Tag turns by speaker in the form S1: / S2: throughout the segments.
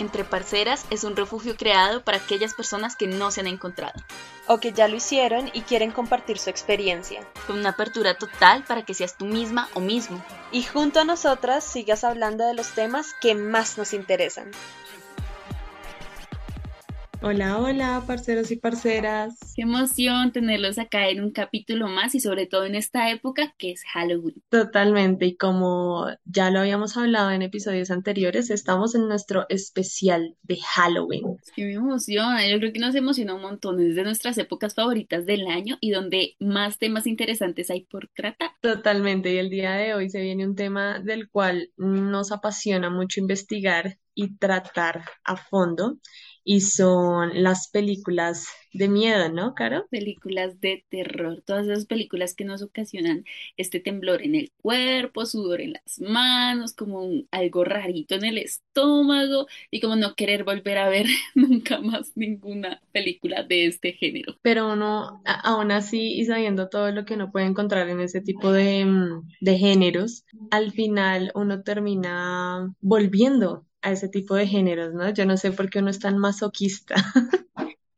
S1: Entre Parceras es un refugio creado para aquellas personas que no se han encontrado.
S2: O que ya lo hicieron y quieren compartir su experiencia.
S1: Con una apertura total para que seas tú misma o mismo.
S2: Y junto a nosotras sigas hablando de los temas que más nos interesan.
S3: Hola, hola, parceros y parceras.
S1: Qué emoción tenerlos acá en un capítulo más y sobre todo en esta época que es Halloween.
S3: Totalmente, y como ya lo habíamos hablado en episodios anteriores, estamos en nuestro especial de Halloween.
S1: Qué me emociona, yo creo que nos emociona un montón, es de nuestras épocas favoritas del año y donde más temas interesantes hay por tratar.
S3: Totalmente, y el día de hoy se viene un tema del cual nos apasiona mucho investigar y tratar a fondo y son las películas de miedo, ¿no, Caro?
S1: Películas de terror, todas esas películas que nos ocasionan este temblor en el cuerpo, sudor en las manos, como algo rarito en el estómago y como no querer volver a ver nunca más ninguna película de este género.
S3: Pero uno, aún así, y sabiendo todo lo que uno puede encontrar en ese tipo de, mm, de géneros, al final uno termina volviendo a ese tipo de géneros, ¿no? Yo no sé por qué uno es tan masoquista.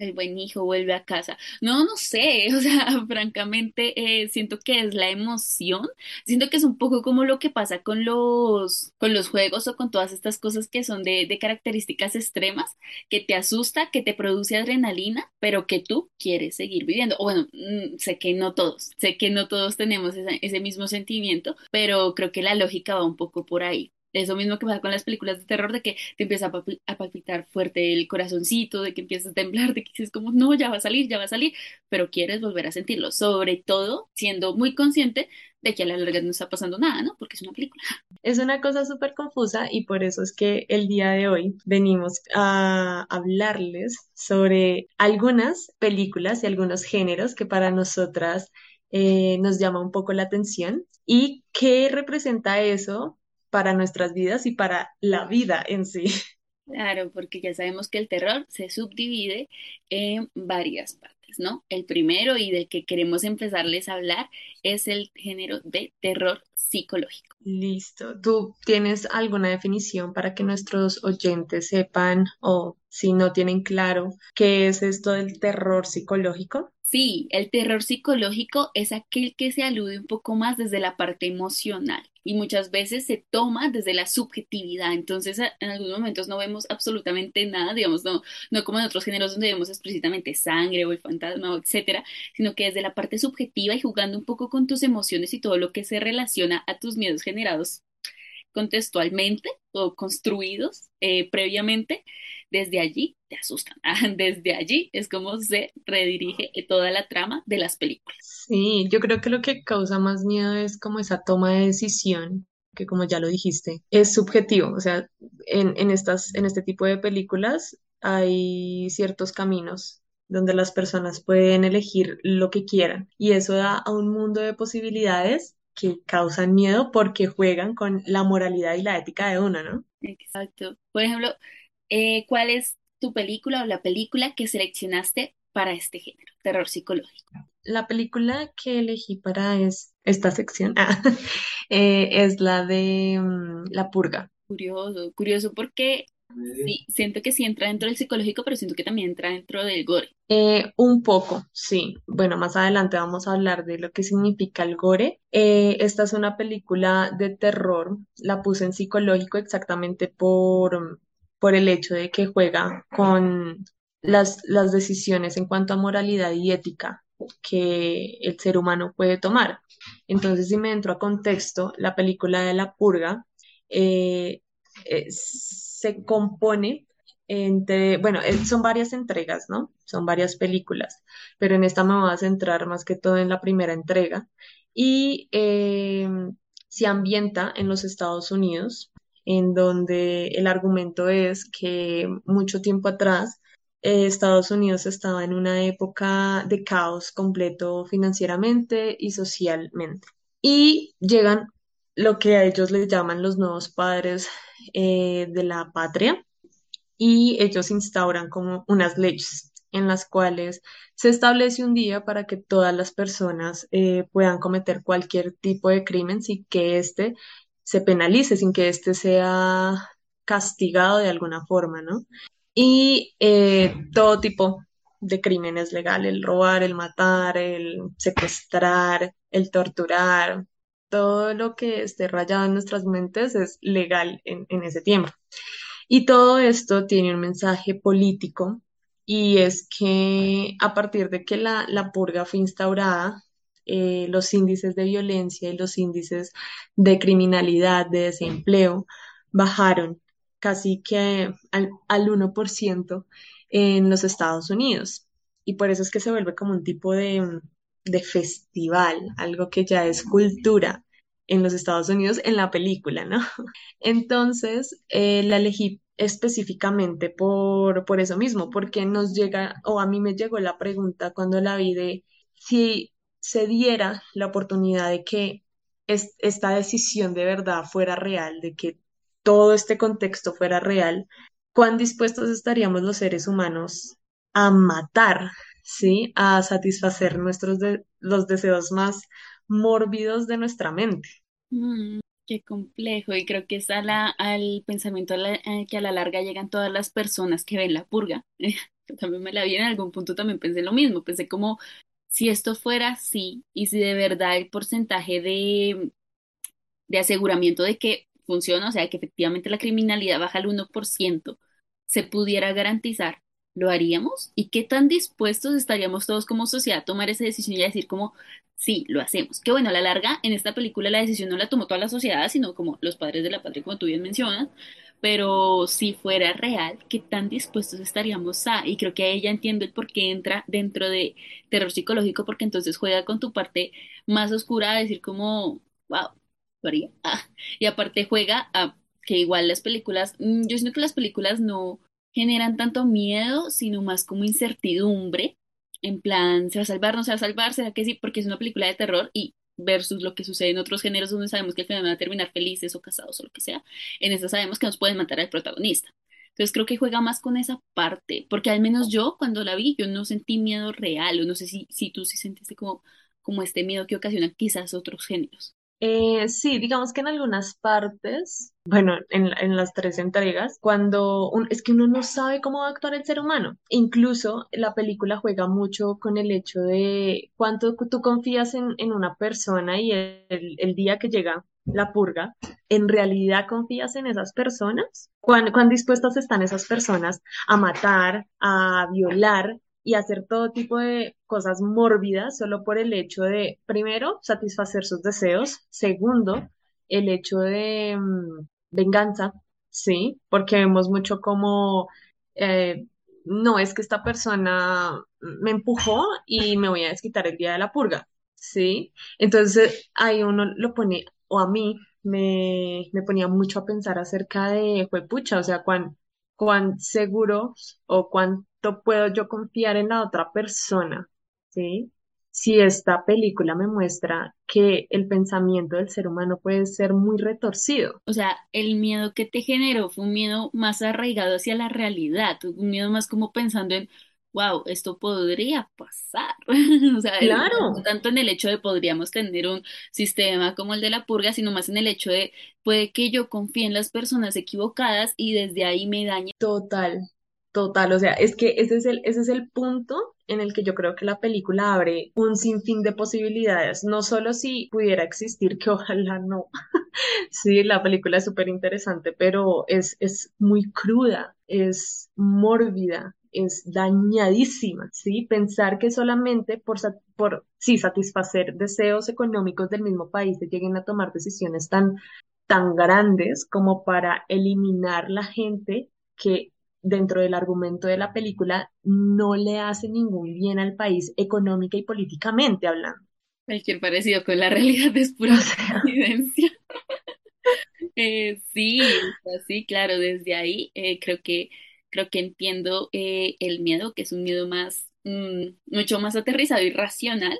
S1: el buen hijo vuelve a casa. No, no sé, o sea, francamente eh, siento que es la emoción, siento que es un poco como lo que pasa con los, con los juegos o con todas estas cosas que son de, de características extremas, que te asusta, que te produce adrenalina, pero que tú quieres seguir viviendo. O bueno, mm, sé que no todos, sé que no todos tenemos ese mismo sentimiento, pero creo que la lógica va un poco por ahí. Eso mismo que pasa con las películas de terror, de que te empieza a, palpitar fuerte el corazoncito, de que empiezas a temblar, de que dices como, no, ya va a salir, ya va a salir, pero quieres volver a sentirlo, sobre todo siendo muy consciente de que a la larga no está pasando nada, ¿no? Porque es una película.
S3: Es una cosa súper confusa y por eso es que el día de hoy venimos a hablarles sobre algunas películas y algunos géneros que para nosotras eh, nos llama un poco la atención y qué representa eso para nuestras vidas y para la vida en sí.
S1: Claro, porque ya sabemos que el terror se subdivide en varias partes, ¿no? El primero y del que queremos empezarles a hablar es el género de terror psicológico.
S3: Listo. ¿Tú tienes alguna definición para que nuestros oyentes sepan o si no tienen claro qué es esto del terror psicológico?
S1: Sí, el terror psicológico es aquel que se alude un poco más desde la parte emocional y muchas veces se toma desde la subjetividad. Entonces, en algunos momentos no vemos absolutamente nada, digamos, no, no como en otros géneros donde vemos explícitamente sangre o el fantasma, etcétera, sino que desde la parte subjetiva y jugando un poco con tus emociones y todo lo que se relaciona a tus miedos generados contextualmente o construidos eh, previamente, desde allí te asustan. Desde allí es como se redirige toda la trama de las películas.
S3: Sí, yo creo que lo que causa más miedo es como esa toma de decisión que como ya lo dijiste, es subjetivo. O sea, en, en, estas, en este tipo de películas hay ciertos caminos donde las personas pueden elegir lo que quieran y eso da a un mundo de posibilidades que causan miedo porque juegan con la moralidad y la ética de uno, ¿no?
S1: Exacto. Por ejemplo, eh, ¿cuál es tu película o la película que seleccionaste para este género, terror psicológico?
S3: La película que elegí para esta sección ah, eh, es la de mm, La Purga.
S1: Curioso, curioso porque Sí, siento que sí entra dentro del psicológico, pero siento que también entra dentro del gore.
S3: Eh, un poco, sí. Bueno, más adelante vamos a hablar de lo que significa el gore. Eh, esta es una película de terror. La puse en psicológico exactamente por, por el hecho de que juega con las, las decisiones en cuanto a moralidad y ética que el ser humano puede tomar. Entonces, si me entro a contexto, la película de La Purga eh, se compone entre, bueno, eh, son varias entregas, ¿no? Son varias películas, pero en esta me voy a centrar más que todo en la primera entrega y eh, se ambienta en los Estados Unidos, en donde el argumento es que mucho tiempo atrás eh, Estados Unidos estaba en una época de caos completo financieramente y socialmente. Y llegan lo que a ellos les llaman los nuevos padres eh, de la patria y ellos instauran como unas leyes en las cuales se establece un día para que todas las personas eh, puedan cometer cualquier tipo de crimen sin que éste se penalice, sin que éste sea castigado de alguna forma, ¿no? Y eh, todo tipo de crímenes legales, el robar, el matar, el secuestrar, el torturar, todo lo que esté rayado en nuestras mentes es legal en, ese tiempo. Y todo esto tiene un mensaje político y es que a partir de que la, la purga fue instaurada, eh, los índices de violencia y los índices de criminalidad, de desempleo, bajaron casi que al, al 1% en los Estados Unidos. Y por eso es que se vuelve como un tipo de, de festival, algo que ya es cultura en los Estados Unidos en la película, ¿no? Entonces, eh, la elegí específicamente por, por eso mismo, porque nos llega, o a mí me llegó la pregunta cuando la vi de si se diera la oportunidad de que es- esta decisión de verdad fuera real, de que todo este contexto fuera real, ¿cuán dispuestos estaríamos los seres humanos a matar, ¿sí? A satisfacer nuestros de- los deseos más mórbidos de nuestra mente.
S1: Mm, qué complejo. Y creo que es a la, al pensamiento que a la larga llegan todas las personas que ven la purga. Yo también me la vi en algún punto, también pensé lo mismo. Pensé como si esto fuera así y si de verdad el porcentaje de, de aseguramiento de que funciona, o sea, que efectivamente la criminalidad baja al uno por ciento se pudiera garantizar, ¿lo haríamos? ¿Y qué tan dispuestos estaríamos todos como sociedad a tomar esa decisión y a decir como, sí, lo hacemos? Que bueno, a la larga, en esta película la decisión no la tomó toda la sociedad, sino como los padres de la patria, como tú bien mencionas, pero si fuera real, ¿qué tan dispuestos estaríamos a? Y creo que ella entiende el por qué entra dentro de terror psicológico, porque entonces juega con tu parte más oscura a decir como, wow, lo haría. Y aparte juega a que igual las películas, mm, yo siento que las películas no generan tanto miedo, sino más como incertidumbre, en plan, ¿se va a salvar, no se va a salvar? ¿Será que sí? Porque es una película de terror y versus lo que sucede en otros géneros donde sabemos que al final van a terminar felices o casados o lo que sea, en esta sabemos que nos pueden matar al protagonista. Entonces creo que juega más con esa parte, porque al menos yo cuando la vi, yo no sentí miedo real, o no sé si, si tú sí sentiste como, como este miedo que ocasionan quizás otros géneros.
S3: Eh, sí, digamos que en algunas partes, bueno, en, la- en las tres entregas, cuando un- es que uno no sabe cómo va a actuar el ser humano. Incluso la película juega mucho con el hecho de cuánto tú confías en, una persona y el, el día que llega la purga, ¿en realidad confías en esas personas? ¿Cuán, cuán dispuestas están esas personas a matar, a violar? Y hacer todo tipo de cosas mórbidas solo por el hecho de, primero, satisfacer sus deseos, segundo, el hecho de mm, venganza, ¿sí? Porque vemos mucho como, eh, no es que esta persona me empujó y me voy a desquitar el día de la purga, ¿sí? Entonces ahí uno lo pone, o a mí me, me ponía mucho a pensar acerca de, pucha, o sea, cuán, cuán seguro o cuánto puedo yo confiar en la otra persona, ¿sí? Si esta película me muestra que el pensamiento del ser humano puede ser muy retorcido.
S1: O sea, el miedo que te generó fue un miedo más arraigado hacia la realidad, un miedo más como pensando en, wow, esto podría pasar. O sea, el- no
S3: Claro,
S1: tanto en el hecho de podríamos tener un sistema como el de la purga, sino más en el hecho de puede que yo confíe en las personas equivocadas y desde ahí me dañe.
S3: total, total. O sea, es que ese es el, ese es el punto en el que yo creo que la película abre un sinfín de posibilidades. No solo si pudiera existir, que ojalá no. Sí, la película es súper interesante, pero es, es muy cruda, es mórbida, es dañadísima, ¿sí? Pensar que solamente por, por sí, satisfacer deseos económicos del mismo país se lleguen a tomar decisiones tan, tan grandes como para eliminar la gente que dentro del argumento de la película no le hace ningún bien al país económica y políticamente hablando.
S1: Cualquier parecido con la realidad es pura coincidencia. Eh, sí, sí, claro, desde ahí eh, creo que creo que entiendo eh, el miedo, que es un miedo más, mm, mucho más aterrizado y racional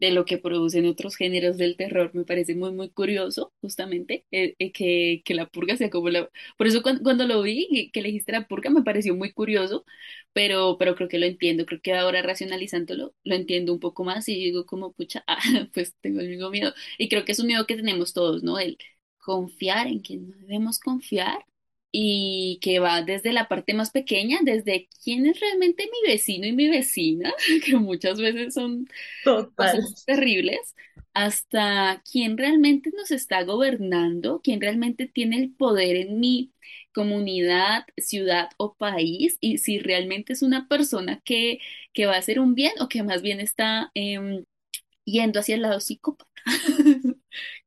S1: de lo que producen otros géneros del terror. Me parece muy, muy curioso, justamente, eh, eh, que, que la purga sea como la... Por eso cuando, cuando lo vi, que le dijiste la purga, me pareció muy curioso, pero, pero creo que lo entiendo, creo que ahora racionalizándolo, lo entiendo un poco más y digo como, pucha, ah, pues tengo el mismo miedo. Y creo que es un miedo que tenemos todos, ¿no? El confiar en quien no debemos confiar y que va desde la parte más pequeña, desde quién es realmente mi vecino y mi vecina, que muchas veces son
S3: Total.
S1: terribles, hasta quién realmente nos está gobernando, quién realmente tiene el poder en mi comunidad, ciudad o país, y si realmente es una persona que, que va a hacer un bien o que más bien está em, yendo hacia el lado psicópata.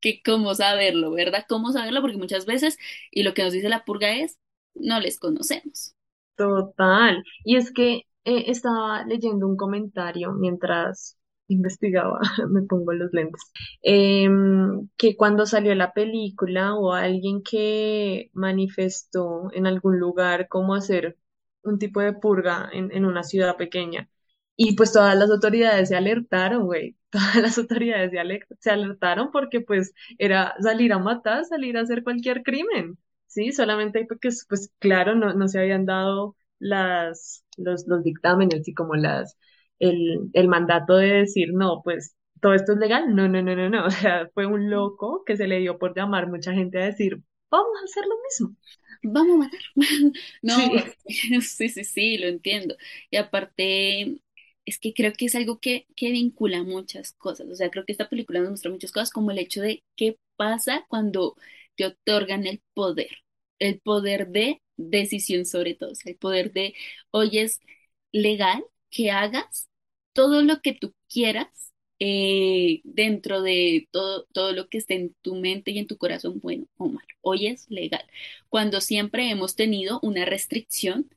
S1: Que cómo saberlo, ¿verdad? ¿Cómo saberlo? Porque muchas veces, y lo que nos dice la purga es, no les conocemos.
S3: Total. Y es que eh, estaba leyendo un comentario mientras investigaba, me pongo los lentes, em, que cuando salió la película o alguien que manifestó en algún lugar cómo hacer un tipo de purga en, en una ciudad pequeña. Y pues todas las autoridades se alertaron, güey. Todas las autoridades se, ale- se alertaron porque pues era salir a matar, salir a hacer cualquier crimen. Sí, solamente porque pues claro, no, no se habían dado las, los, los dictámenes y como las, el, el mandato de decir, no, pues todo esto es legal. No, no, no, no, no. O sea, fue un loco que se le dio por llamar mucha gente a decir, vamos a hacer lo mismo.
S1: Vamos a matar. No,
S3: Sí,
S1: sí, sí, sí, lo entiendo. Y aparte, es que creo que es algo que, que vincula muchas cosas. O sea, creo que esta película nos muestra muchas cosas, como el hecho de qué pasa cuando te otorgan el poder. El poder de decisión sobre todo. O sea, el poder de, hoy es legal que hagas todo lo que tú quieras eh, dentro de todo, todo lo que esté en tu mente y en tu corazón, bueno o malo. Hoy es legal cuando siempre hemos tenido una restricción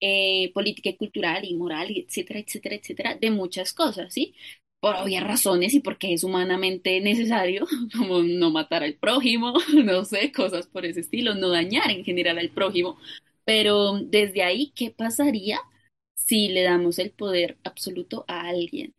S1: eh, política y cultural y moral, y etcétera, etcétera, etcétera, de muchas cosas, ¿sí? Por obvias razones y porque es humanamente necesario, como no matar al prójimo, no sé, cosas por ese estilo, no dañar en general al prójimo. Pero desde ahí, ¿qué pasaría si le damos el poder absoluto a alguien?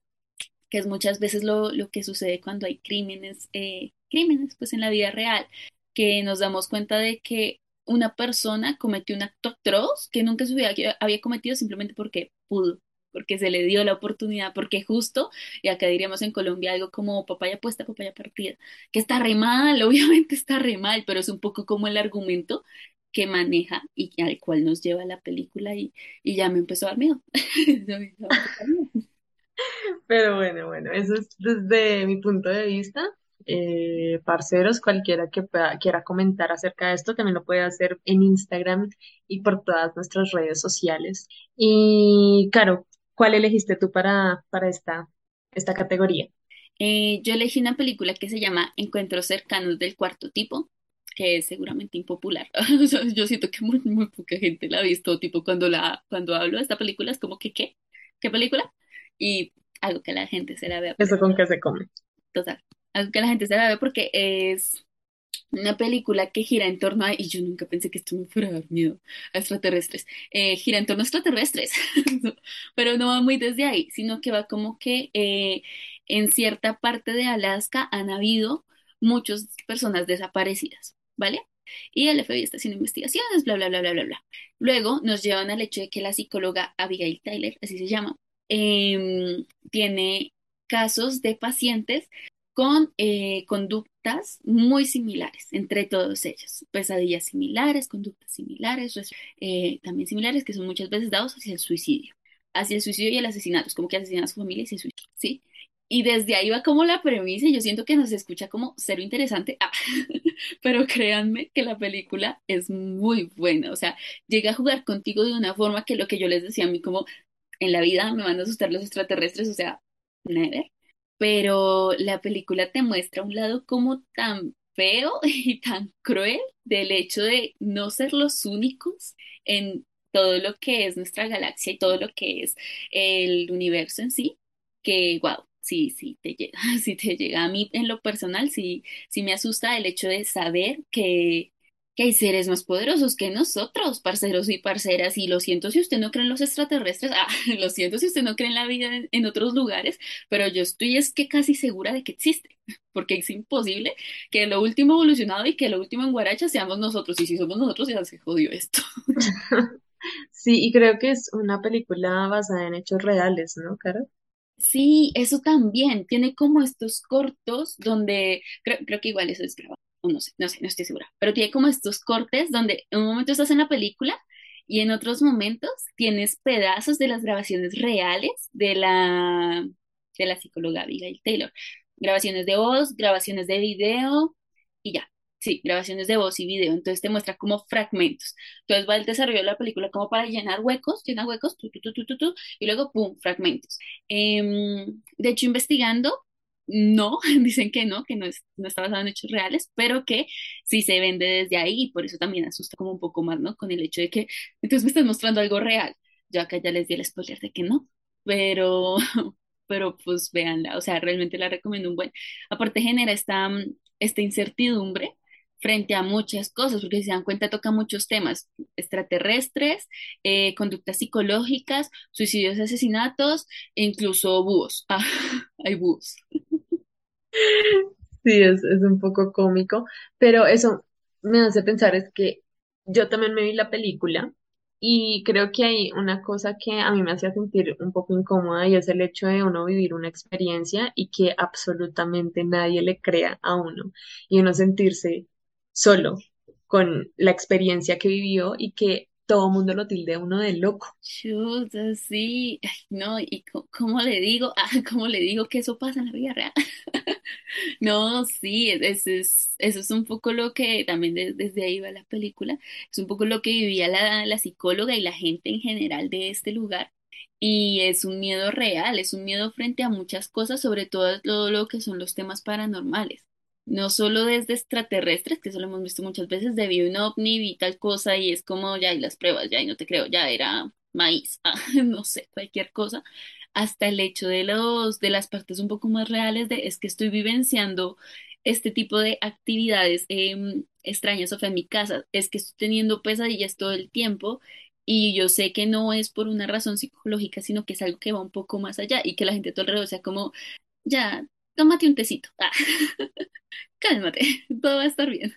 S1: Que es muchas veces lo, lo que sucede cuando hay crímenes, eh, crímenes, pues en la vida real que nos damos cuenta de que una persona cometió un acto atroz que nunca se había, había cometido simplemente porque pudo, porque se le dio la oportunidad, porque justo, y acá diríamos en Colombia algo como papaya puesta, papaya partida, que está re mal, obviamente está re mal, pero es un poco como el argumento que maneja y al cual nos lleva la película y, y. Ya me empezó a dar miedo.
S3: Pero bueno, bueno, eso es desde mi punto de vista. Eh, parceros, cualquiera que pueda- quiera comentar acerca de esto, también lo puede hacer en Instagram y por todas nuestras redes sociales. Y, Caro, ¿cuál elegiste tú para, para esta, esta categoría?
S1: Eh, yo elegí una película que se llama Encuentros cercanos del cuarto tipo, que es seguramente impopular. O sea, yo siento que muy, muy poca gente la ha visto, tipo cuando la, cuando hablo de esta película es como que, ¿qué? ¿Qué película? Y algo que la gente se la vea,
S3: ¿Eso con qué se come?
S1: total, algo que la gente se la vea porque es una película que gira en torno a, y yo nunca pensé que esto me fuera a dar miedo, a extraterrestres. Eh, gira en torno a extraterrestres, pero no va muy desde ahí, sino que va como que eh, en cierta parte de Alaska han habido muchas personas desaparecidas, ¿vale? Y el FBI está haciendo investigaciones, bla, bla, bla, bla, bla, bla. Luego nos llevan al hecho de que la psicóloga Abigail Tyler, así se llama, em, tiene casos de pacientes con eh, conductas muy similares entre todos ellos. Pesadillas similares, conductas similares, res- eh, también similares, que son muchas veces dados hacia el suicidio, hacia el suicidio y el asesinato, es como que asesinan a su familia y se suicidan, ¿sí? Y desde ahí va como la premisa, y yo siento que nos escucha como cero interesante, ah, pero créanme que la película es muy buena, o sea, llega a jugar contigo de una forma que lo que yo les decía a mí como en la vida me van a asustar los extraterrestres, o sea, never pero la película te muestra un lado como tan feo y tan cruel del hecho de no ser los únicos en todo lo que es nuestra galaxia y todo lo que es el universo en sí, que wow, sí, sí te llega, sí te llega a mí en lo personal, sí, sí me asusta el hecho de saber que que hay seres más poderosos que nosotros, parceros y parceras, y lo siento si usted no cree en los extraterrestres, ah, lo siento si usted no cree en la vida en, en otros lugares, pero yo estoy es que casi segura de que existe, porque es imposible que lo último evolucionado y que lo último en Guaracha seamos nosotros, y si somos nosotros ya se jodió esto.
S3: Sí, y creo que es una película basada en hechos reales, ¿no, Caro?
S1: Sí, eso también, tiene como estos cortos donde, creo, creo que igual eso es grabado, no sé, no sé, no estoy segura, pero tiene como estos cortes donde en un momento estás en la película y en otros momentos tienes pedazos de las grabaciones reales de la, de la psicóloga Abigail Taylor. Grabaciones de voz, grabaciones de video y ya. Sí, grabaciones de voz y video. Entonces te muestra como fragmentos. Entonces va el desarrollo de la película como para llenar huecos, llenar huecos, y luego, ¡pum!, fragmentos. Em, de hecho, investigando, no, dicen que no, que no, es, no está basado en hechos reales, pero que sí se vende desde ahí y por eso también asusta como un poco más, ¿no? Con el hecho de que entonces me estás mostrando algo real. Yo acá ya les di el spoiler de que no, pero, pero pues véanla, o sea, realmente la recomiendo un buen. Aparte genera esta, esta incertidumbre frente a muchas cosas, porque si se dan cuenta toca muchos temas, extraterrestres, eh, conductas psicológicas, suicidios, asesinatos, e incluso búhos. Ah, hay búhos.
S3: Sí, es, es un poco cómico, pero eso me hace pensar es que yo también me vi la película y creo que hay una cosa que a mí me hacía sentir un poco incómoda y es el hecho de uno vivir una experiencia y que absolutamente nadie le crea a uno y uno sentirse solo con la experiencia que vivió y que todo el mundo lo tilde a uno de loco.
S1: Chuta, sí. No, y cómo le digo, ah, cómo le digo que eso pasa en la vida real. No, sí, es- es- es- eso es un poco lo que también de- desde ahí va la película, es un poco lo que vivía la, la psicóloga y la gente en general de este lugar. Y es un miedo real, es un miedo frente a muchas cosas, sobre todo lo, lo que son los temas paranormales. No solo desde extraterrestres, que eso lo hemos visto muchas veces, de vi un ovni, vi tal cosa y es como ya, y las pruebas, ya, y no te creo, ya era maíz, ah, no sé, cualquier cosa. Hasta el hecho de los, de las partes un poco más reales de es que estoy vivenciando este tipo de actividades em, extrañas o sea, en mi casa, es que estoy teniendo pesadillas todo el tiempo y yo sé que no es por una razón psicológica, sino que es algo que va un poco más allá y que la gente a tu alrededor sea como, ya, tómate un tecito, ah, cálmate, todo va a estar bien.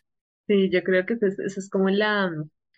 S3: Sí, yo creo que eso es, como la,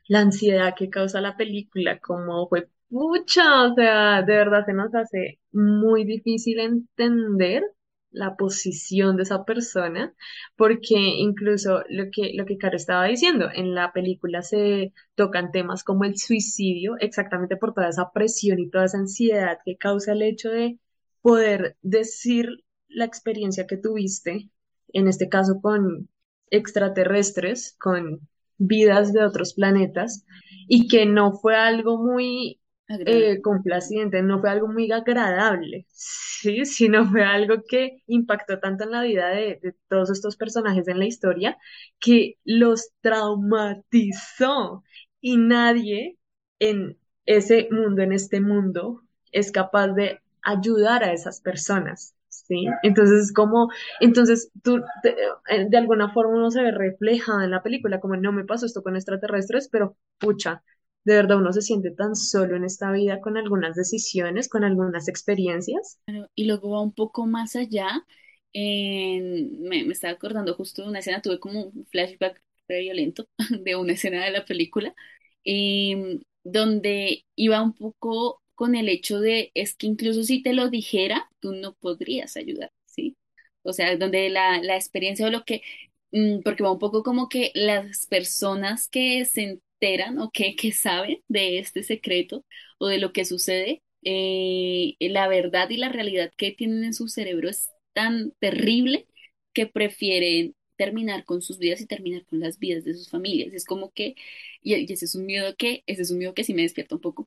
S3: la ansiedad que causa la película, como fue pucha, o sea, de verdad se nos hace muy difícil entender la posición de esa persona, porque incluso lo que, lo que Caro estaba diciendo, en la película se tocan temas como el suicidio, exactamente por toda esa presión y toda esa ansiedad que causa el hecho de poder decir la experiencia que tuviste, en este caso con extraterrestres, con vidas de otros planetas, y que no fue algo muy eh, complaciente, no fue algo muy agradable, sí, sino fue algo que impactó tanto en la vida de, de todos estos personajes en la historia que los traumatizó y nadie en ese mundo, en este mundo, es capaz de ayudar a esas personas. ¿Sí? Entonces, es como, entonces tú, de, eh, de alguna forma uno se ve reflejado en la película, como no me pasó esto con extraterrestres, pero pucha, de verdad uno se siente tan solo en esta vida con algunas decisiones, con algunas experiencias.
S1: Y luego va un poco más allá. en- me, me estaba acordando justo de una escena, tuve como un flashback violento de una escena de la película, em, donde iba un poco con el hecho de, es que incluso si te lo dijera, tú no podrías ayudar, ¿sí? O sea, donde la, la experiencia o lo que, mm, porque va un poco como que las personas que se enteran o que, que saben de este secreto o de lo que sucede, eh, la verdad y la realidad que tienen en su cerebro es tan terrible que prefieren terminar con sus vidas y terminar con las vidas de sus familias. Es como que, y, ese es un miedo que, ese es un miedo que sí me despierta un poco,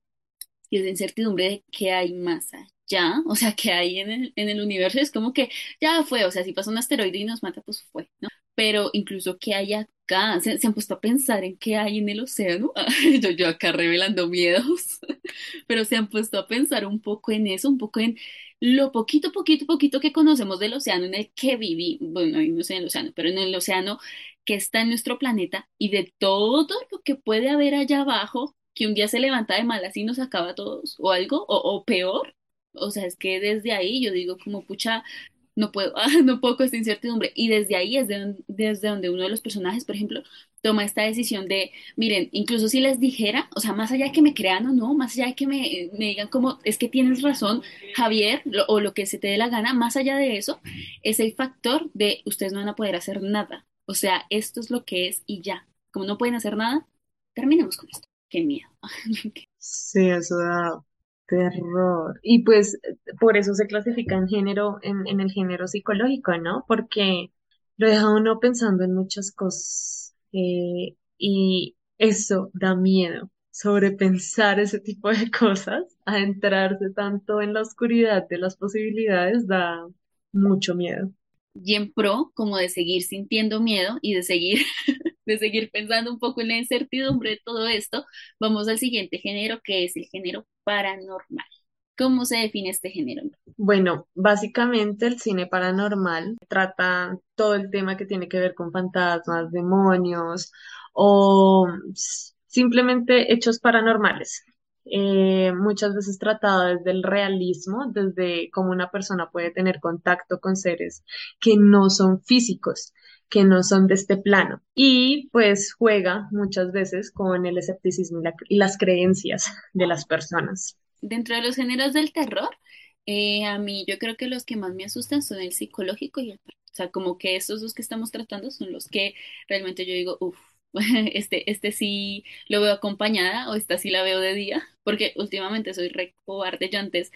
S1: y es la incertidumbre de qué hay más allá, o sea, qué hay en el, en el universo. Es como que ya fue, o sea, si pasa un asteroide y nos mata, pues fue, ¿no? Pero incluso qué hay acá, se, han puesto a pensar en qué hay en el océano. Yo, yo acá revelando miedos pero se han puesto a pensar un poco en eso, un poco en lo poquito, poquito, poquito que conocemos del océano en el que viví, bueno, no sé en el océano, pero en el océano que está en nuestro planeta y de todo lo que puede haber allá abajo, que un día se levanta de malas y nos acaba a todos, o algo, o, o peor. O sea, es que desde ahí yo digo como, pucha, no puedo, ah, no puedo con esta incertidumbre. Y desde ahí es desde donde uno de los personajes, por ejemplo, toma esta decisión de Miren, incluso si les dijera, o sea, más allá de que me crean o no, más allá de que me, me digan como, es que tienes razón, Javier, lo- o lo que se te dé la gana, más allá de eso, es el factor de ustedes no van a poder hacer nada. O sea, esto es lo que es y ya. Como no pueden hacer nada, terminemos con esto. Qué miedo.
S3: Sí, eso da terror. Y pues por eso se clasifica en género, en, en el género psicológico, ¿no? Porque lo deja uno pensando en muchas cosas. eh, y eso da miedo. Sobrepensar ese tipo de cosas, adentrarse tanto en la oscuridad de las posibilidades, da mucho miedo.
S1: Y en pro, como de seguir sintiendo miedo y de seguir, de seguir pensando un poco en la incertidumbre de todo esto, vamos al siguiente género, que es el género paranormal. ¿Cómo se define este género?
S3: Bueno, básicamente el cine paranormal trata todo el tema que tiene que ver con fantasmas, demonios o simplemente hechos paranormales. Eh, muchas veces tratado desde el realismo, desde cómo una persona puede tener contacto con seres que no son físicos, que no son de este plano. Y pues juega muchas veces con el escepticismo y la- las creencias de las personas.
S1: Dentro de los géneros del terror, eh, a mí yo creo que los que más me asustan son el psicológico y el... O sea, como que estos dos que estamos tratando son los que realmente yo digo, uff, este, este sí lo veo acompañada o esta sí la veo de día, porque últimamente soy re cobarde. Yo antes,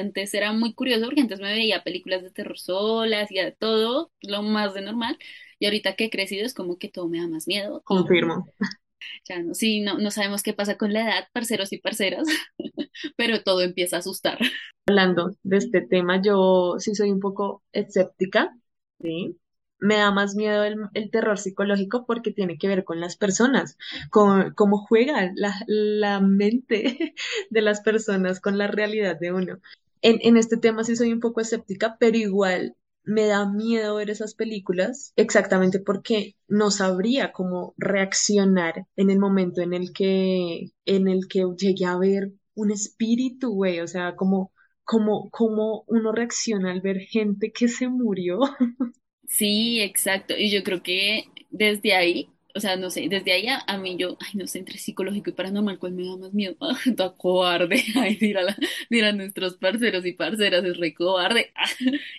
S1: antes era muy curioso porque antes me veía películas de terror solas y a todo lo más de normal. Y ahorita que he crecido es como que todo me da más miedo
S3: Confirmo.
S1: ya no, sí, no, no sabemos qué pasa con la edad, parceros y parceras, pero todo empieza a asustar.
S3: hablando de este tema, yo sí soy un poco escéptica, ¿sí? Me da más miedo el, el terror psicológico porque tiene que ver con las personas, con cómo juega la, la mente de las personas con la realidad de uno. En, en este tema sí soy un poco escéptica, pero igual me da miedo ver esas películas exactamente porque no sabría cómo reaccionar en el momento en el que, en el que llegue a ver un espíritu, güey, o sea, como cómo, cómo uno reacciona al ver gente que se murió.
S1: Sí, exacto. Y yo creo que desde ahí, o sea, no sé, desde ahí a, a mí yo, ay, no sé, entre psicológico y paranormal, ¿cuál me da más miedo? Ah, toda cobarde. Ay, dirán nuestros parceros y parceras, es re cobarde. Ah,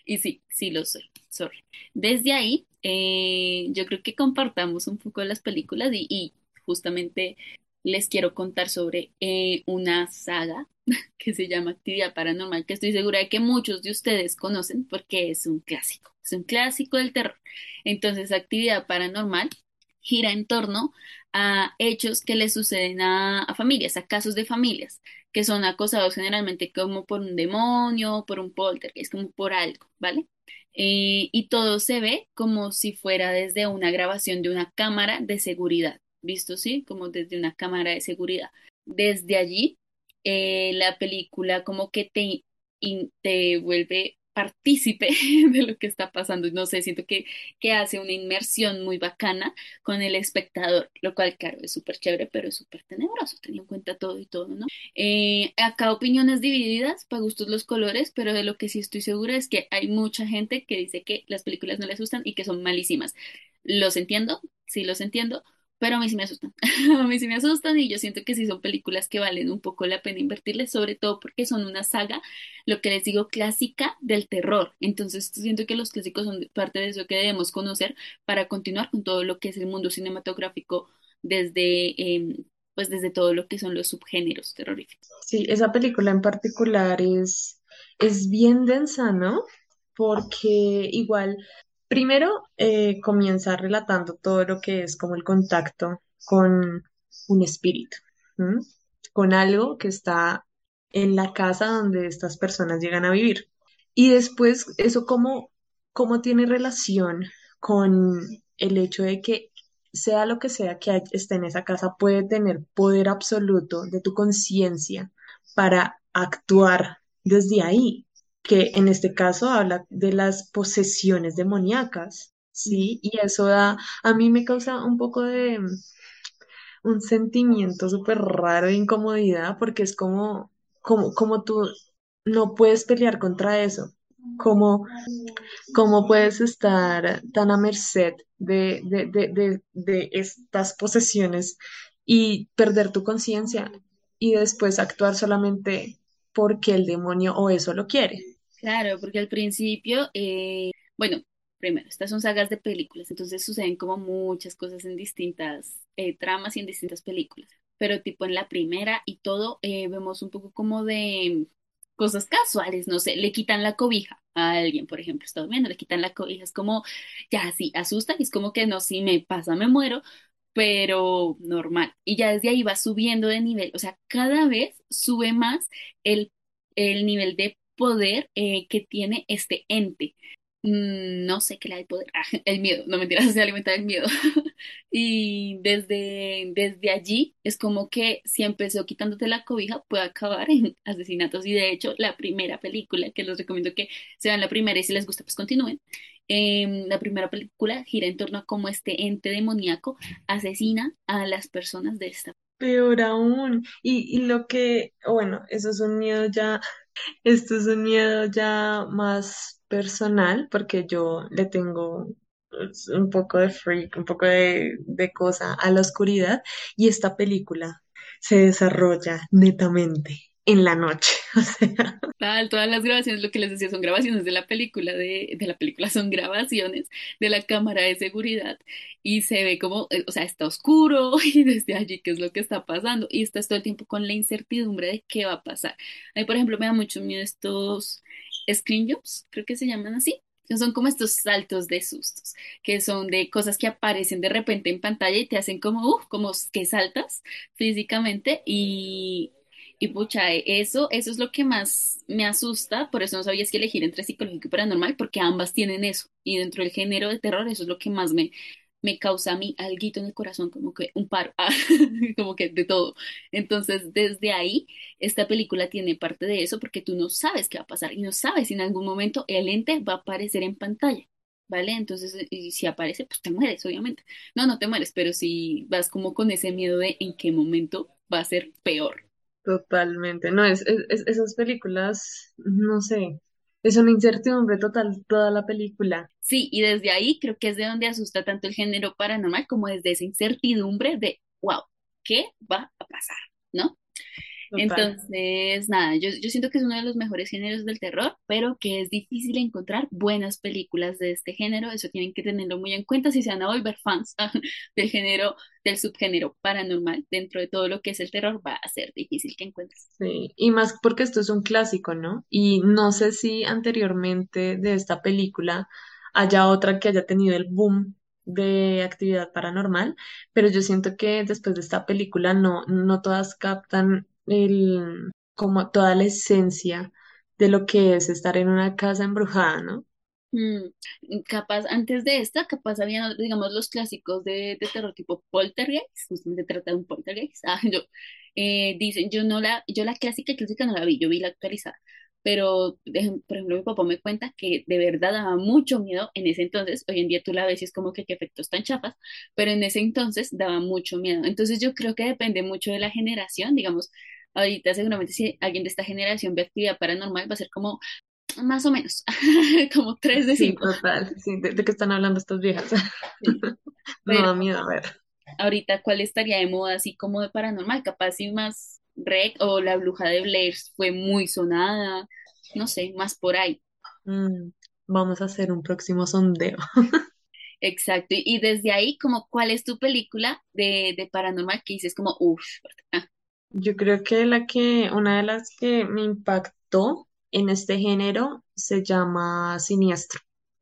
S1: y sí, sí lo soy, sorry. Desde ahí, eh, yo creo que compartamos un poco las películas y, y justamente les quiero contar sobre eh, una saga que se llama Actividad Paranormal, que estoy segura de que muchos de ustedes conocen porque es un clásico, es un clásico del terror. Entonces, Actividad Paranormal gira en torno a hechos que le suceden a, familias, a casos de familias, que son acosados generalmente como por un demonio, por un poltergeist, como por algo, ¿vale? Eh, y todo se ve como si fuera desde una grabación de una cámara de seguridad, ¿visto? Sí, como desde una cámara de seguridad. Desde allí eh, la película como que te, te vuelve partícipe de lo que está pasando. No sé, siento que, que hace una inmersión muy bacana con el espectador, lo cual, claro, es súper chévere, pero es súper tenebroso, teniendo en cuenta todo y todo, ¿no? Eh, acá opiniones divididas, para gustos los colores, pero de lo que sí estoy segura es que hay mucha gente que dice que las películas no les gustan y que son malísimas. Los entiendo, sí los entiendo pero a mí sí me asustan. A mí sí me asustan y yo siento que sí son películas que valen un poco la pena invertirles, sobre todo porque son una saga, lo que les digo, clásica del terror. Entonces siento que los clásicos son parte de eso que debemos conocer para continuar con todo lo que es el mundo cinematográfico desde, eh, pues desde todo lo que son los subgéneros terroríficos.
S3: Sí, esa película en particular es, es bien densa, ¿no? Porque igual, primero eh, comienza relatando todo lo que es como el contacto con un espíritu. Con algo que está en la casa donde estas personas llegan a vivir. Y después, eso cómo, cómo tiene relación con el hecho de que sea lo que sea que esté en esa casa, puede tener poder absoluto de tu conciencia para actuar desde ahí, que en este caso habla de las posesiones demoníacas, ¿sí? Y eso da, a mí me causa un poco de un sentimiento súper raro de incomodidad porque es como, como, como tú no puedes pelear contra eso, como, como puedes estar tan a merced de, de, de, de, de estas posesiones y perder tu conciencia y después actuar solamente porque el demonio o eso lo quiere.
S1: Claro, porque al principio, eh, bueno, Primero, estas son sagas de películas, entonces suceden como muchas cosas en distintas eh, tramas y en distintas películas. Pero tipo en la primera y todo, eh, vemos un poco como de cosas casuales, no sé, le quitan la cobija a alguien, por ejemplo, está durmiendo, le quitan la cobija, es como, ya sí, asusta, es como que no, si me pasa, me muero, pero normal. Y ya desde ahí va subiendo de nivel, o sea, cada vez sube más el, el nivel de poder eh, que tiene este ente. Mm, No sé qué le da el poder. Ah, el miedo, no mentiras, se alimenta del miedo. Y desde, desde allí es como que si empezó quitándote la cobija, puede acabar en asesinatos. Y de hecho, la primera película, que les recomiendo que se vean la primera y si les gusta, pues continúen. em, la primera película gira en torno a cómo este ente demoníaco asesina a las personas de esta.
S3: Peor aún. Y, y lo que, bueno, eso es un miedo ya, esto es un miedo ya más personal, porque yo le tengo pues, un poco de freak, un poco de, de cosa a la oscuridad, y esta película se desarrolla netamente en la noche.
S1: Todas las grabaciones, lo que les decía, son grabaciones de la película, de, de la película son grabaciones de la cámara de seguridad y se ve como, eh, o sea, está oscuro y desde allí qué es lo que está pasando y estás todo el tiempo con la incertidumbre de qué va a pasar. A mí, por ejemplo, me da mucho miedo estos screen jumps, creo que se llaman así. Son como estos saltos de sustos, que son de cosas que aparecen de repente en pantalla y te hacen como, uff, como que saltas físicamente y, y pucha, eh, eso, eso es lo que más me asusta, por eso no sabía si elegir entre psicológico y paranormal, porque ambas tienen eso. Y dentro del género de terror, eso es lo que más me, me causa a mí alguito en el corazón, como que un paro, ah, como que de todo. Entonces, desde ahí, esta película tiene parte de eso, porque tú no sabes qué va a pasar y no sabes si en algún momento el ente va a aparecer en pantalla. ¿Vale? Entonces, y si aparece, pues te mueres, obviamente. No, no te mueres, pero si vas como con ese miedo de en qué momento va a ser peor.
S3: Totalmente. No, es, es- es- esas películas, no sé, es una incertidumbre total toda la película.
S1: Sí, y desde ahí creo que es de donde asusta tanto el género paranormal como desde esa incertidumbre de, wow, ¿qué va a pasar? ¿No?
S3: Total.
S1: Entonces, nada, yo, yo siento que es uno de los mejores géneros del terror, pero que es difícil encontrar buenas películas de este género. Eso tienen que tenerlo muy en cuenta si se van a volver fans del género, del subgénero paranormal. Dentro de todo lo que es el terror, va a ser difícil que encuentres.
S3: Sí, y más porque esto es un clásico, ¿no? Y no sé si anteriormente de esta película haya otra que haya tenido el boom de actividad paranormal, pero yo siento que después de esta película no, no todas captan el, como toda la esencia de lo que es estar en una casa embrujada, ¿no?
S1: Mm, capaz, antes de esta, capaz había, digamos, los clásicos de, de terror tipo Poltergeist, justamente trata de un Poltergeist. Ah, yo, eh, dicen, yo no la, yo la clásica, clásica no la vi, yo vi la actualizada. Pero, de por ejemplo, mi papá me cuenta que de verdad daba mucho miedo en ese entonces. Hoy en día tú la ves y es como que qué efectos tan chafas, pero en ese entonces daba mucho miedo. Entonces yo creo que depende mucho de la generación, digamos. Ahorita seguramente si alguien de esta generación ve actividad paranormal va a ser como más o menos, como 3 de
S3: Sí,
S1: cinco
S3: total. Sí, ¿de, de qué están hablando estas viejas?
S1: Sí.
S3: No
S1: Pero
S3: da miedo, a ver.
S1: ahorita, ¿cuál estaría de moda así como de paranormal? Capaz y más rec o la bruja de Blair fue muy sonada, no sé, más por ahí.
S3: Mm, vamos a hacer un próximo sondeo.
S1: Exacto. Y, y desde ahí, como, ¿cuál es tu película de, de paranormal que dices como, uff, ah,
S3: Yo creo que la que, una de las que me impactó en este género se llama Siniestro.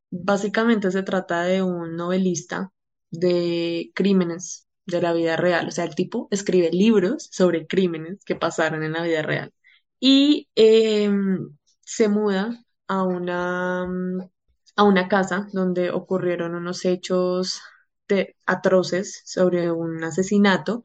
S3: Básicamente se trata de un novelista de crímenes de la vida real. O sea, el tipo escribe libros sobre crímenes que pasaron en la vida real. Y em, se muda a una, mm, a una casa donde ocurrieron unos hechos atroces sobre un asesinato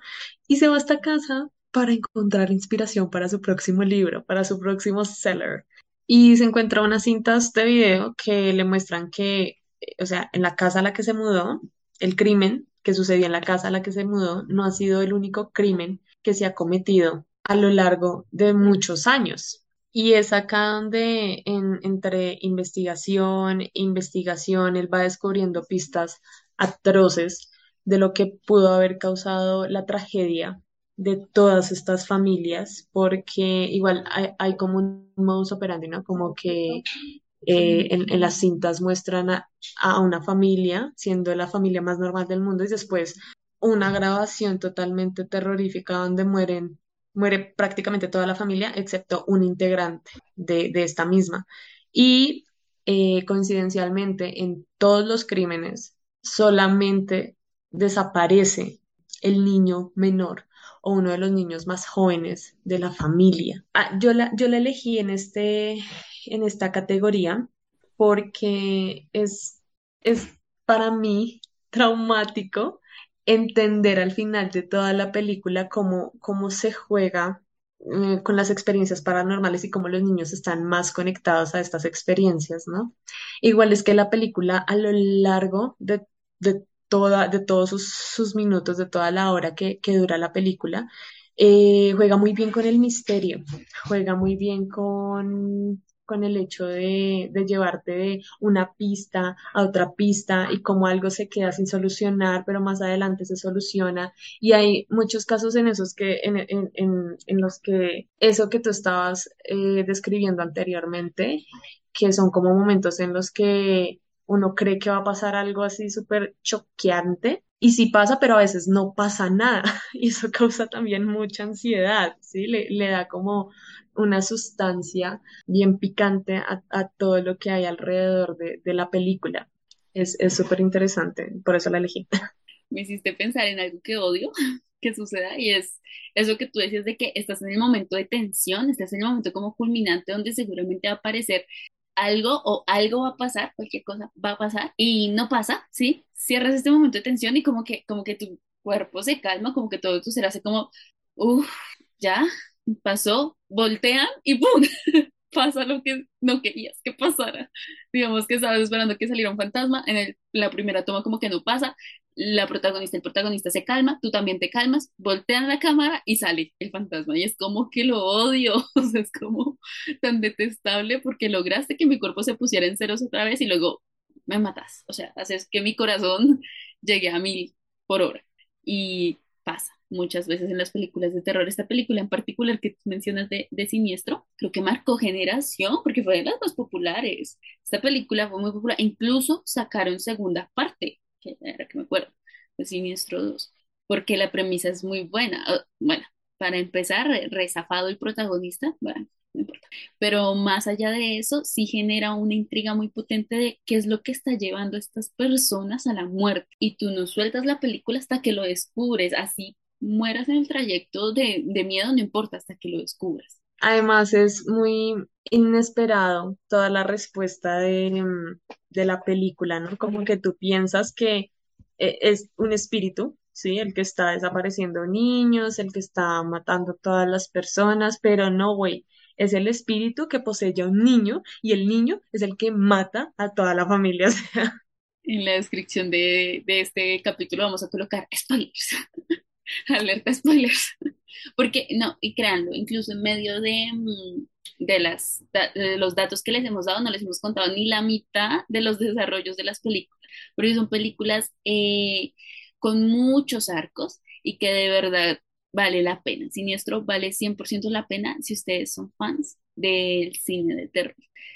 S3: y se va a esta casa para encontrar inspiración para su próximo libro, para su próximo seller. Y se encuentra unas cintas de video que le muestran que, o sea, en la casa a la que se mudó, el crimen que sucedió en la casa a la que se mudó no ha sido el único crimen que se ha cometido a lo largo de muchos años. Y es acá donde en- entre investigación, investigación, él va descubriendo pistas atroces de lo que pudo haber causado la tragedia de todas estas familias, porque igual hay, como un modus operandi, ¿no? Como que eh, en, en las cintas muestran a, a una familia, siendo la familia más normal del mundo, y después una grabación totalmente terrorífica donde mueren, muere prácticamente toda la familia, excepto un integrante de, de esta misma. Y eh, coincidencialmente, en todos los crímenes solamente desaparece el niño menor o uno de los niños más jóvenes de la familia. Ah, yo la, yo la elegí en este, en esta categoría porque es, es para mí traumático entender al final de toda la película cómo, cómo se juega eh, con las experiencias paranormales y cómo los niños están más conectados a estas experiencias, ¿no? Igual es que la película a lo largo de, de de todos sus, minutos, de toda la hora que, dura la película, eh, juega muy bien con el misterio, juega muy bien con, con el hecho de, de llevarte de una pista a otra pista y cómo algo se queda sin solucionar, pero más adelante se soluciona. Y hay muchos casos en esos que, en, en, en, en los que eso que tú estabas eh, describiendo anteriormente, que son como momentos en los que uno cree que va a pasar algo así súper choqueante. Y sí pasa, pero a veces no pasa nada. Y eso causa también mucha ansiedad, ¿sí? Le, le da como una sustancia bien picante a, a todo lo que hay alrededor de, de la película. Es, es súper interesante, por eso la elegí.
S1: Me hiciste pensar en algo que odio que suceda y es eso que tú decías de que estás en el momento de tensión, estás en el momento como culminante donde seguramente va a aparecer algo o algo va a pasar, cualquier cosa va a pasar y no pasa, ¿sí? Cierras este momento de tensión y como que, como que tu cuerpo se calma, como que todo tu ser hace como, uff, ya, pasó, voltean y ¡pum! pasa lo que no querías que pasara. Digamos que estabas esperando que saliera un fantasma, en la primera toma como que no pasa, la protagonista, el protagonista se calma, tú también te calmas, voltean la cámara y sale el fantasma. Y es como que lo odio, o sea, es como tan detestable porque lograste que mi cuerpo se pusiera en ceros otra vez y luego me matas. O sea, haces que mi corazón llegue a mil por hora. Y pasa muchas veces en las películas de terror. Esta película en particular que mencionas de, de Siniestro, creo que marcó generación porque fue de las más populares. Esta película fue muy popular. Incluso sacaron segunda parte, que era que me acuerdo, de Siniestro dos porque la premisa es muy buena. Ah, Bueno, para empezar, re- rezafado el protagonista, bueno, no importa. Pero más allá de eso, sí genera una intriga muy potente de qué es lo que está llevando a estas personas a la muerte. Y tú no sueltas la película hasta que lo descubres. Así mueras en el trayecto de, de miedo, no importa, hasta que lo descubras.
S3: Además, es muy inesperado toda la respuesta de, mm, de la película, ¿no? Como que tú piensas que eh, es un espíritu, ¿sí? El que está desapareciendo niños, el que está matando a todas las personas, pero no, güey, es el espíritu que posee a un niño y el niño es el que mata a toda la familia.
S1: En la descripción de, de este capítulo vamos a colocar spoilers. Alerta spoilers. Porque, no, y créanlo, incluso en medio de, mm, de, las, los datos que les hemos dado, no les hemos contado ni la mitad de los desarrollos de las películas, porque son películas eh, con muchos arcos y que de verdad vale la pena. Siniestro vale 100% la pena si ustedes son fans del cine de terror.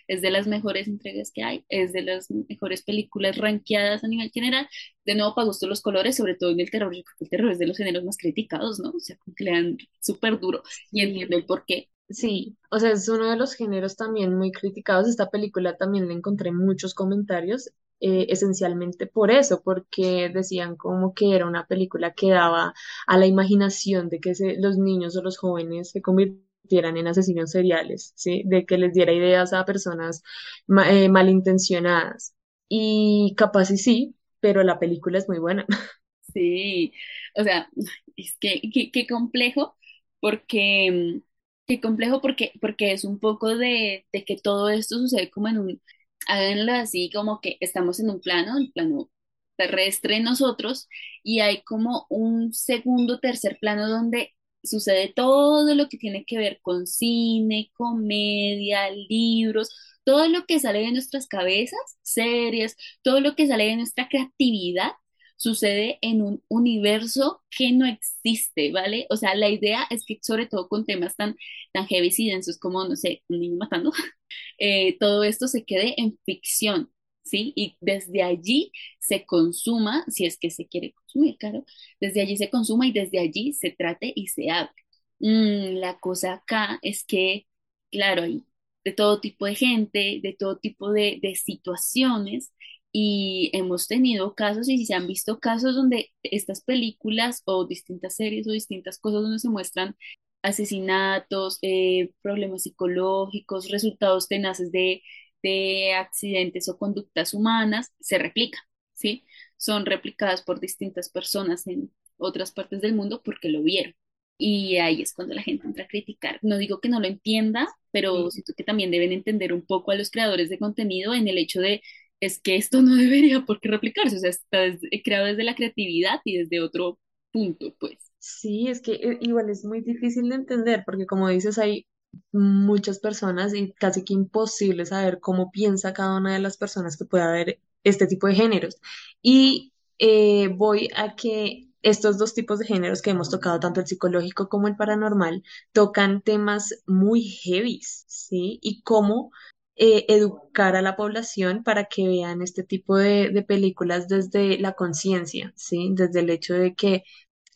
S1: Es de las mejores entregas que hay, es de las mejores películas rankeadas a nivel general de nuevo, para gusto los colores, sobre todo en el terror. Yo creo que el terror es de los géneros más criticados, ¿no? O sea, como que le dan súper duro y entiendo el por qué.
S3: sí, o sea, es uno de los géneros también muy criticados. Esta película también le encontré muchos comentarios, eh, esencialmente por eso, porque decían como que era una película que daba a la imaginación de que se- los niños o los jóvenes se convirtieran en asesinos seriales, ¿sí? De que les diera ideas a personas ma- eh, malintencionadas. Y capaz y sí, pero la película es muy buena.
S1: Sí, o sea, es que qué, complejo, porque qué complejo porque, porque es un poco de, de que todo esto sucede como en un, háganlo así, como que estamos en un plano, el plano terrestre nosotros, y hay como un segundo, tercer plano donde sucede todo lo que tiene que ver con cine, comedia, libros, todo lo que sale de nuestras cabezas, series, todo lo que sale de nuestra creatividad sucede en un universo que no existe, ¿vale? O sea, la idea es que sobre todo con temas tan, tan heavy y densos como, no sé, un niño matando, eh, todo esto se quede en ficción, ¿sí? Y desde allí se consuma, si es que se quiere consumir, claro, desde allí se consuma y desde allí se trate y se hable. Mm, la cosa acá es que, claro, hay de todo tipo de gente, de todo tipo de, de situaciones y hemos tenido casos y se han visto casos donde estas películas o distintas series o distintas cosas donde se muestran asesinatos, eh, problemas psicológicos, resultados tenaces de, de accidentes o conductas humanas, se replican, ¿sí? Son replicadas por distintas personas en otras partes del mundo porque lo vieron. Y ahí es cuando la gente entra a criticar. No digo que no lo entienda, pero siento que también deben entender un poco a los creadores de contenido en el hecho de es que esto no debería por qué replicarse, o sea, está creado desde la creatividad y desde otro punto, pues.
S3: Sí, es que eh, igual es muy difícil de entender porque como dices, hay muchas personas y casi que imposible saber cómo piensa cada una de las personas que pueda haber este tipo de géneros. Y eh, voy a que estos dos tipos de géneros que hemos tocado, tanto el psicológico como el paranormal, tocan temas muy heavy, ¿sí? Y cómo eh, educar a la población para que vean este tipo de películas desde la conciencia, ¿sí? Desde el hecho de que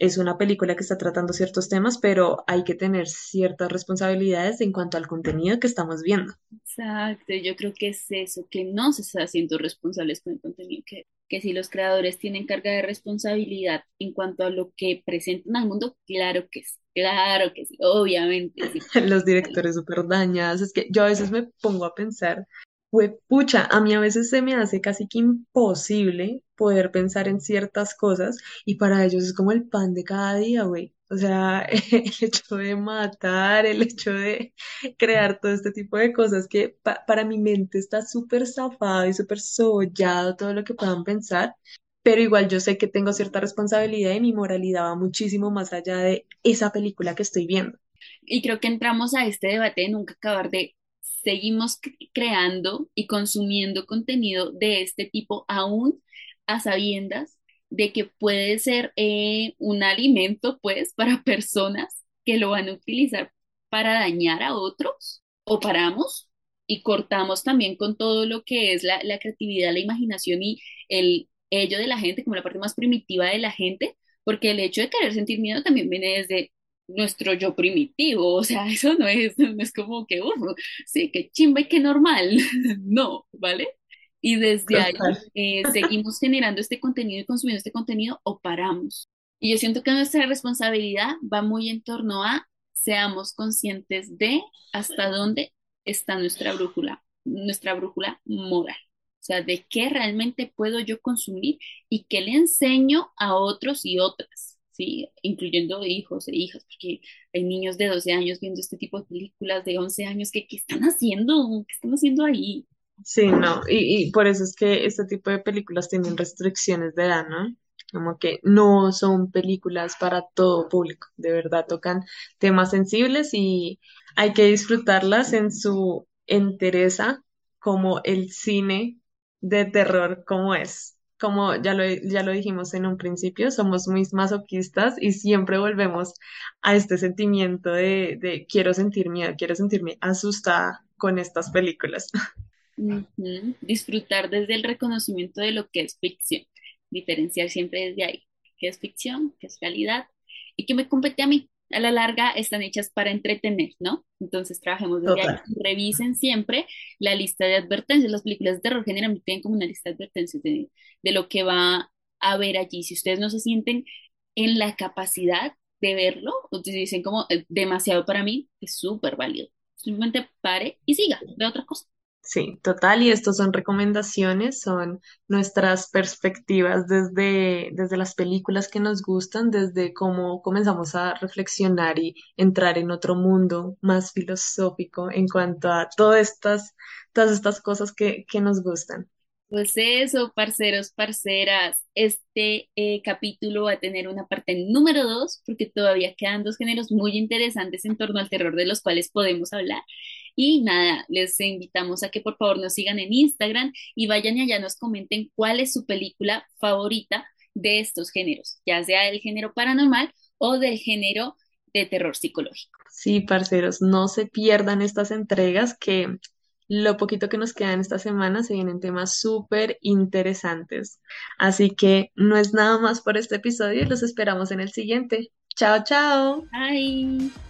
S3: es una película que está tratando ciertos temas, pero hay que tener ciertas responsabilidades en cuanto al contenido que estamos viendo.
S1: Exacto, yo creo que es eso, que no se está haciendo responsables con el contenido, que, que si los creadores tienen carga de responsabilidad en cuanto a lo que presentan al mundo, claro que sí, claro que sí, obviamente sí.
S3: Los directores súper dañados, es que yo a veces me pongo a pensar Fue pucha, a mí a veces se me hace casi que imposible poder pensar en ciertas cosas y para ellos es como el pan de cada día, güey. O sea, el hecho de matar, el hecho de crear todo este tipo de cosas que pa- para mi mente está súper zafado y súper sollado todo lo que puedan pensar, pero igual yo sé que tengo cierta responsabilidad y mi moralidad va muchísimo más allá de esa película que estoy viendo.
S1: Y creo que entramos a este debate de nunca acabar de seguimos creando y consumiendo contenido de este tipo aún a sabiendas de que puede ser eh, un alimento, pues, para personas que lo van a utilizar para dañar a otros o paramos y cortamos también con todo lo que es la, la creatividad, la imaginación y el ello de la gente, como la parte más primitiva de la gente, porque el hecho de querer sentir miedo también viene desde nuestro yo primitivo, o sea, eso no es, no es como que, uff, sí, qué chimba y qué normal, no, ¿vale? Y desde ahí eh, seguimos generando este contenido y consumiendo este contenido o paramos. Y yo siento que nuestra responsabilidad va muy en torno a seamos conscientes de hasta dónde está nuestra brújula, nuestra brújula moral. O sea, de qué realmente puedo yo consumir y qué le enseño a otros y otras, Incluyendo hijos e hijas, porque hay niños de 12 años viendo este tipo de películas de 11 años que, ¿qué están haciendo? ¿Qué están haciendo ahí?
S3: Sí, no, y, y por eso es que este tipo de películas tienen restricciones de edad, ¿no? Como que no son películas para todo público, de verdad tocan temas sensibles y hay que disfrutarlas en su entereza como el cine de terror como es. Como ya lo, ya lo dijimos en un principio, somos muy masoquistas y siempre volvemos a este sentimiento de, de quiero sentir miedo, quiero sentirme asustada con estas películas.
S1: Disfrutar desde el reconocimiento de lo que es ficción, diferenciar siempre desde ahí, qué es ficción, qué es realidad y qué me compete a mí. A la larga están hechas para entretener, ¿no? Entonces trabajemos desde ahí. Revisen siempre la lista de advertencias. Las películas de terror generalmente tienen como una lista de advertencias de, de lo que va a haber allí. Si ustedes no se sienten en la capacidad de verlo, o si dicen como "Eh, demasiado para mí, es súper válido. Simplemente pare y siga, ve otra cosa.
S3: Sí, total, y estos son recomendaciones, son nuestras perspectivas desde, desde las películas que nos gustan, desde cómo comenzamos a reflexionar y entrar en otro mundo más filosófico en cuanto a todas estas, todas estas cosas que, que nos gustan.
S1: Pues eso, parceros, parceras, este eh, capítulo va a tener una parte número dos, porque todavía quedan dos géneros muy interesantes en torno al terror de los cuales podemos hablar. Y nada, les invitamos a que por favor nos sigan en Instagram y vayan y allá nos comenten cuál es su película favorita
S4: de estos géneros, ya sea del género paranormal o del género de terror psicológico.
S3: Sí, parceros, no se pierdan estas entregas que lo poquito que nos queda en esta semana se vienen temas súper interesantes. Así que no es nada más por este episodio y los esperamos en el siguiente. Chao, chao.
S4: Bye.